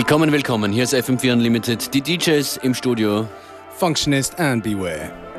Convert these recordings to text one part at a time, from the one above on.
Willkommen, willkommen. Hier ist FM4 Unlimited. Die DJs im Studio. Functionist and Beware.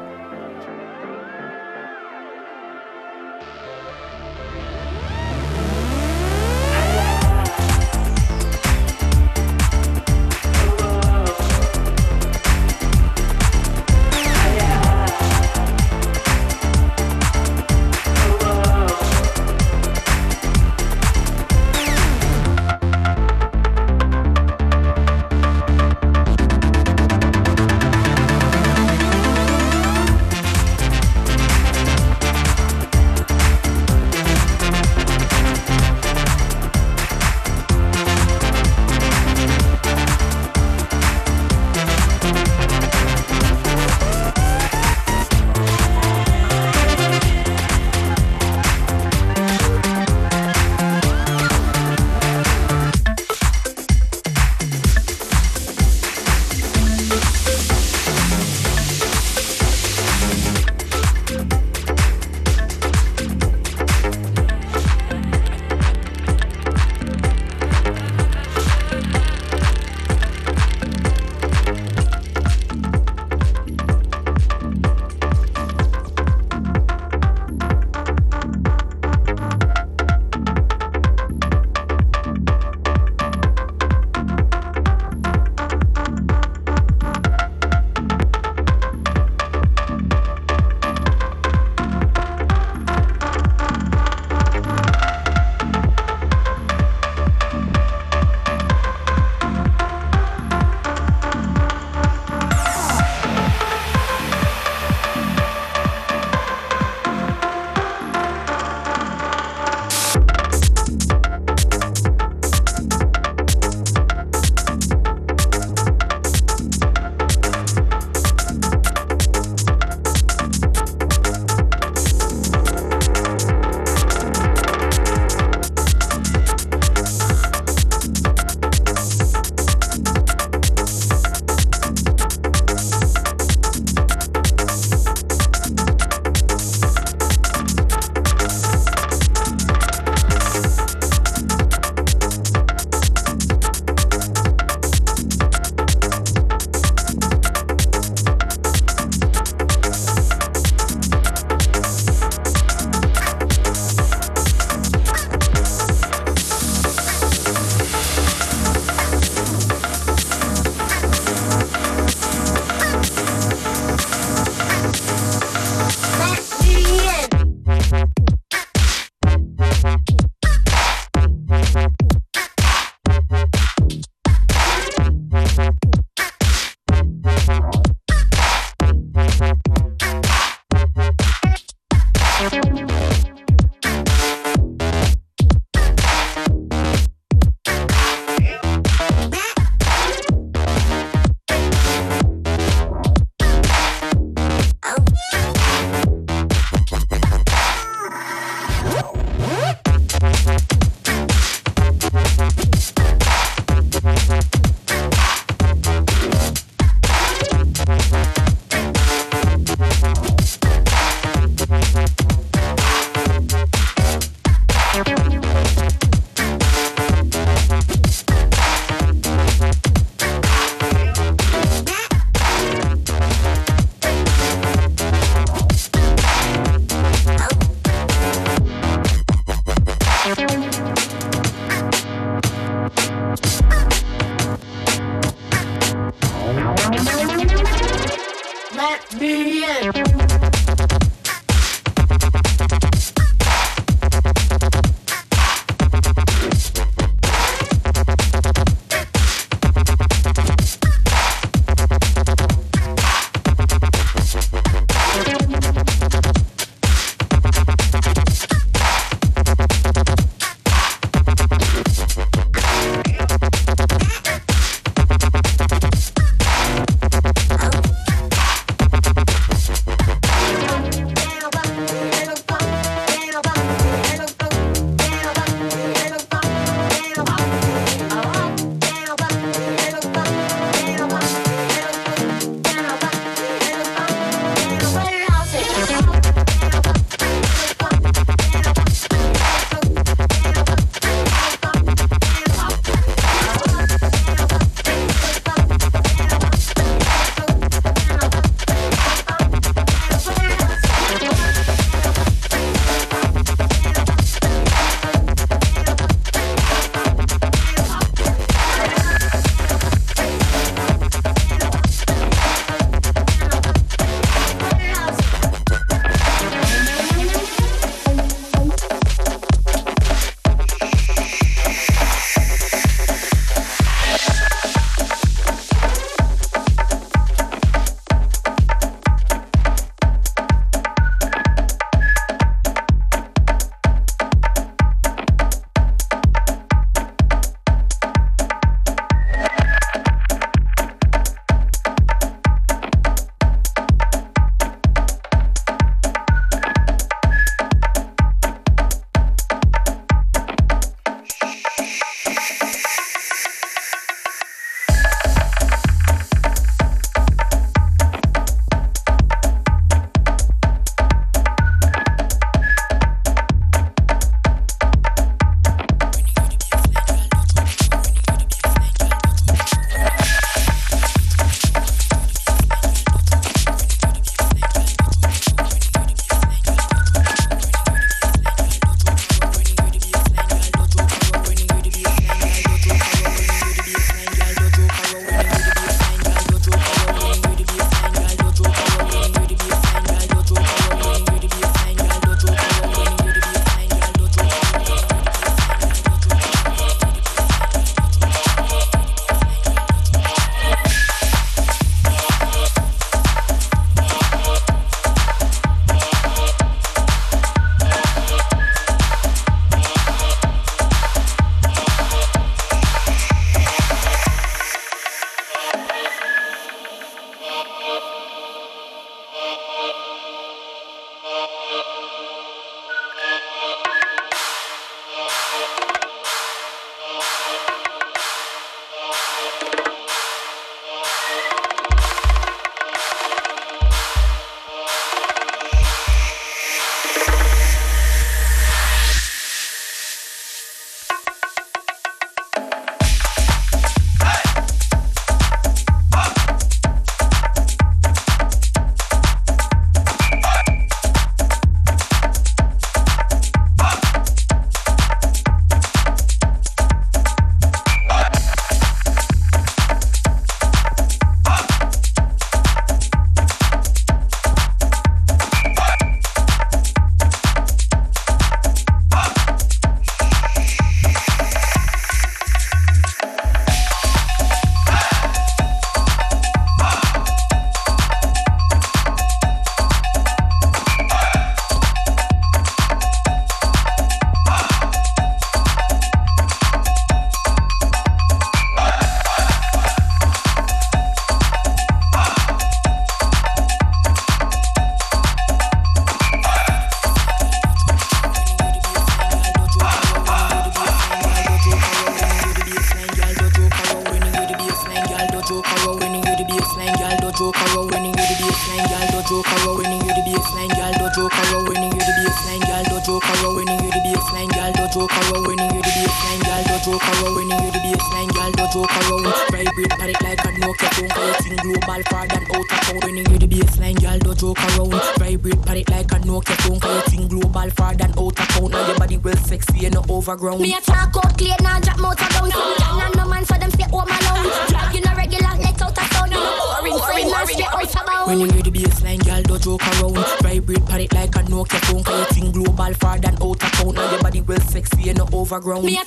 ground. Me a talk out clear, now drop motor down. No. Some and no man, for them stay home alone. Drop you no regular, let out a sound. No boring, boring, boring, straight. When you hear the bassline, girl, don't joke around. Vibrate panic like a Nokia phone. Cause you think global, far than out of town. Now your body well sexy and no overgrown. Me a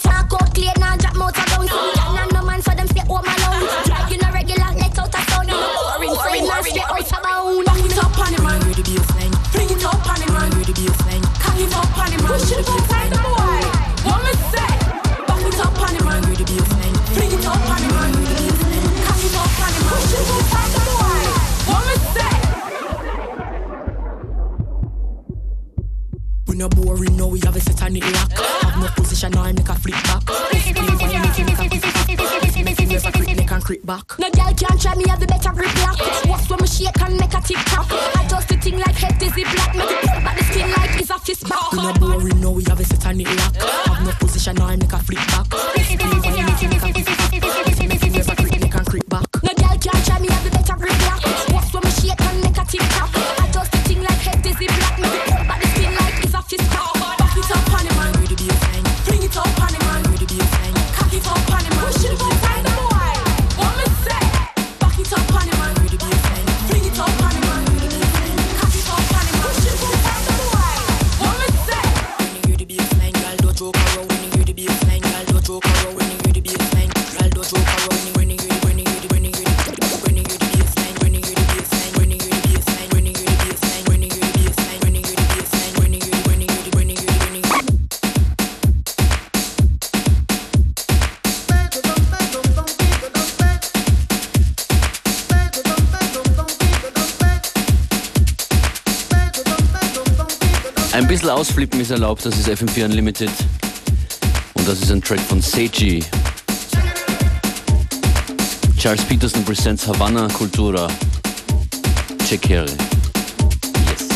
no position or make a flip back. Never click, never click, back. bisschen ausflippen ist erlaubt, das ist FM4 Unlimited. Und das ist ein Track von Seiji. Charles Peterson presents Havana Cultura. Checkere. Yes.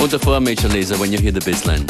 Und davor Major Laser, when you hear the bassline.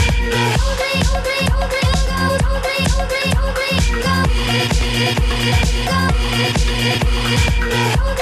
Go, go, go, go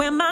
when my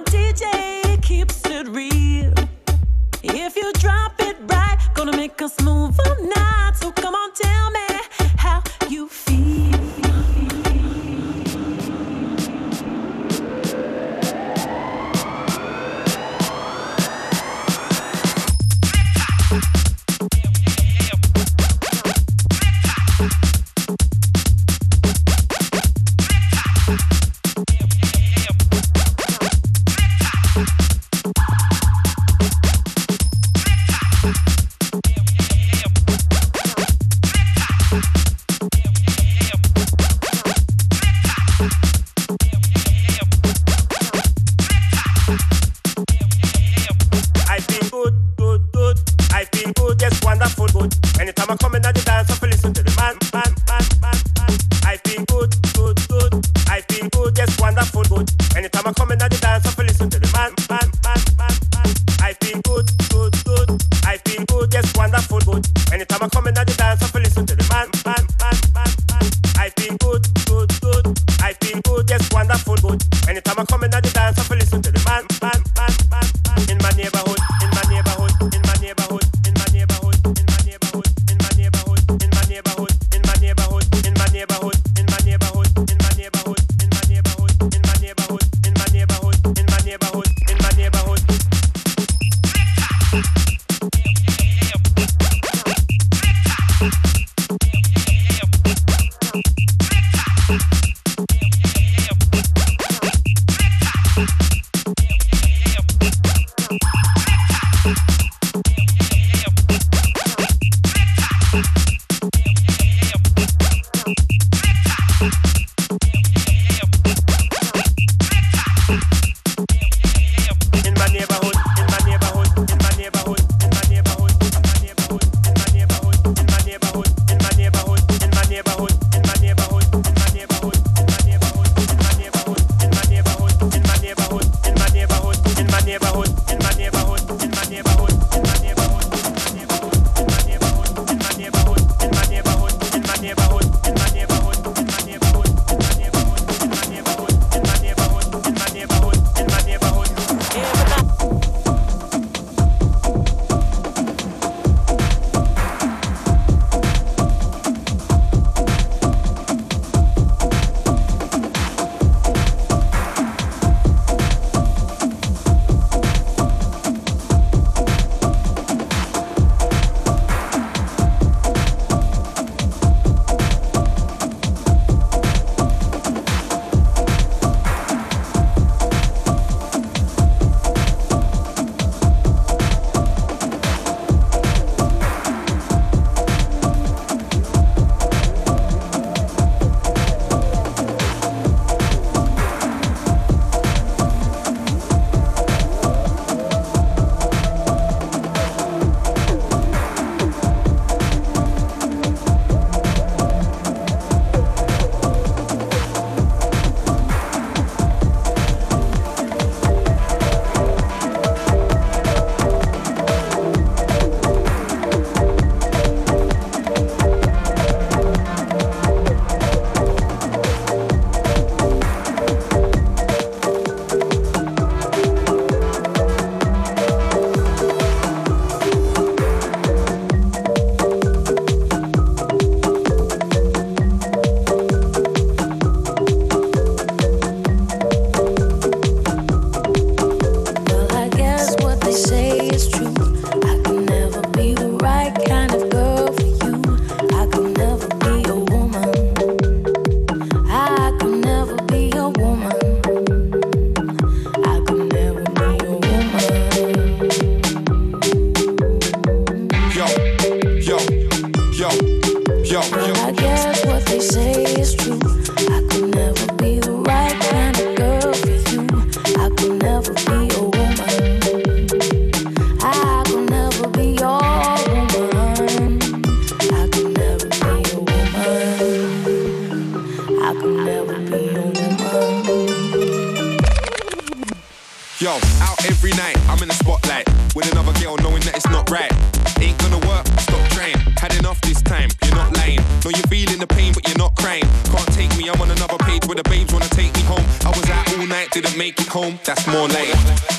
home. I was out all night, didn't make it home. That's more like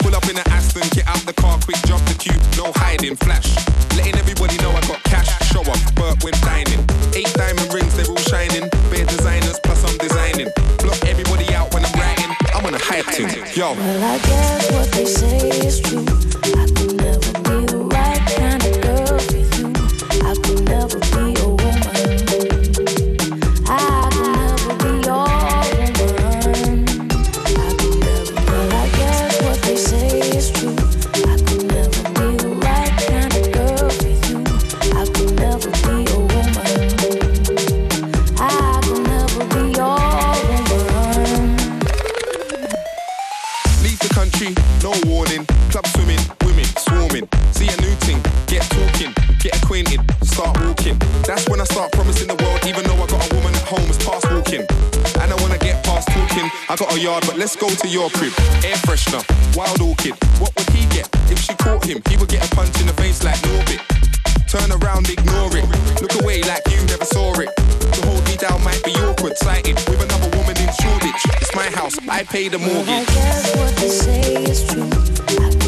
pull up in an Aston, get out the car quick, drop the cube, no hiding, flash. Letting everybody know I got cash. Show up, but when dining. Eight diamond rings, they're all shining. Bare designers, plus I'm designing. Block everybody out when I'm writing. I'm on a hype team, yo. Well, I guess what they say is true. Got a yard, but let's go to your crib. Air freshener, wild orchid. What would he get if she caught him? He would get a punch in the face like Norbit. Turn around, ignore it. Look away like you never saw it. To hold me down might be awkward. Sighted with another woman in Shoreditch. It's my house, I pay the mortgage. I guess what they say is true.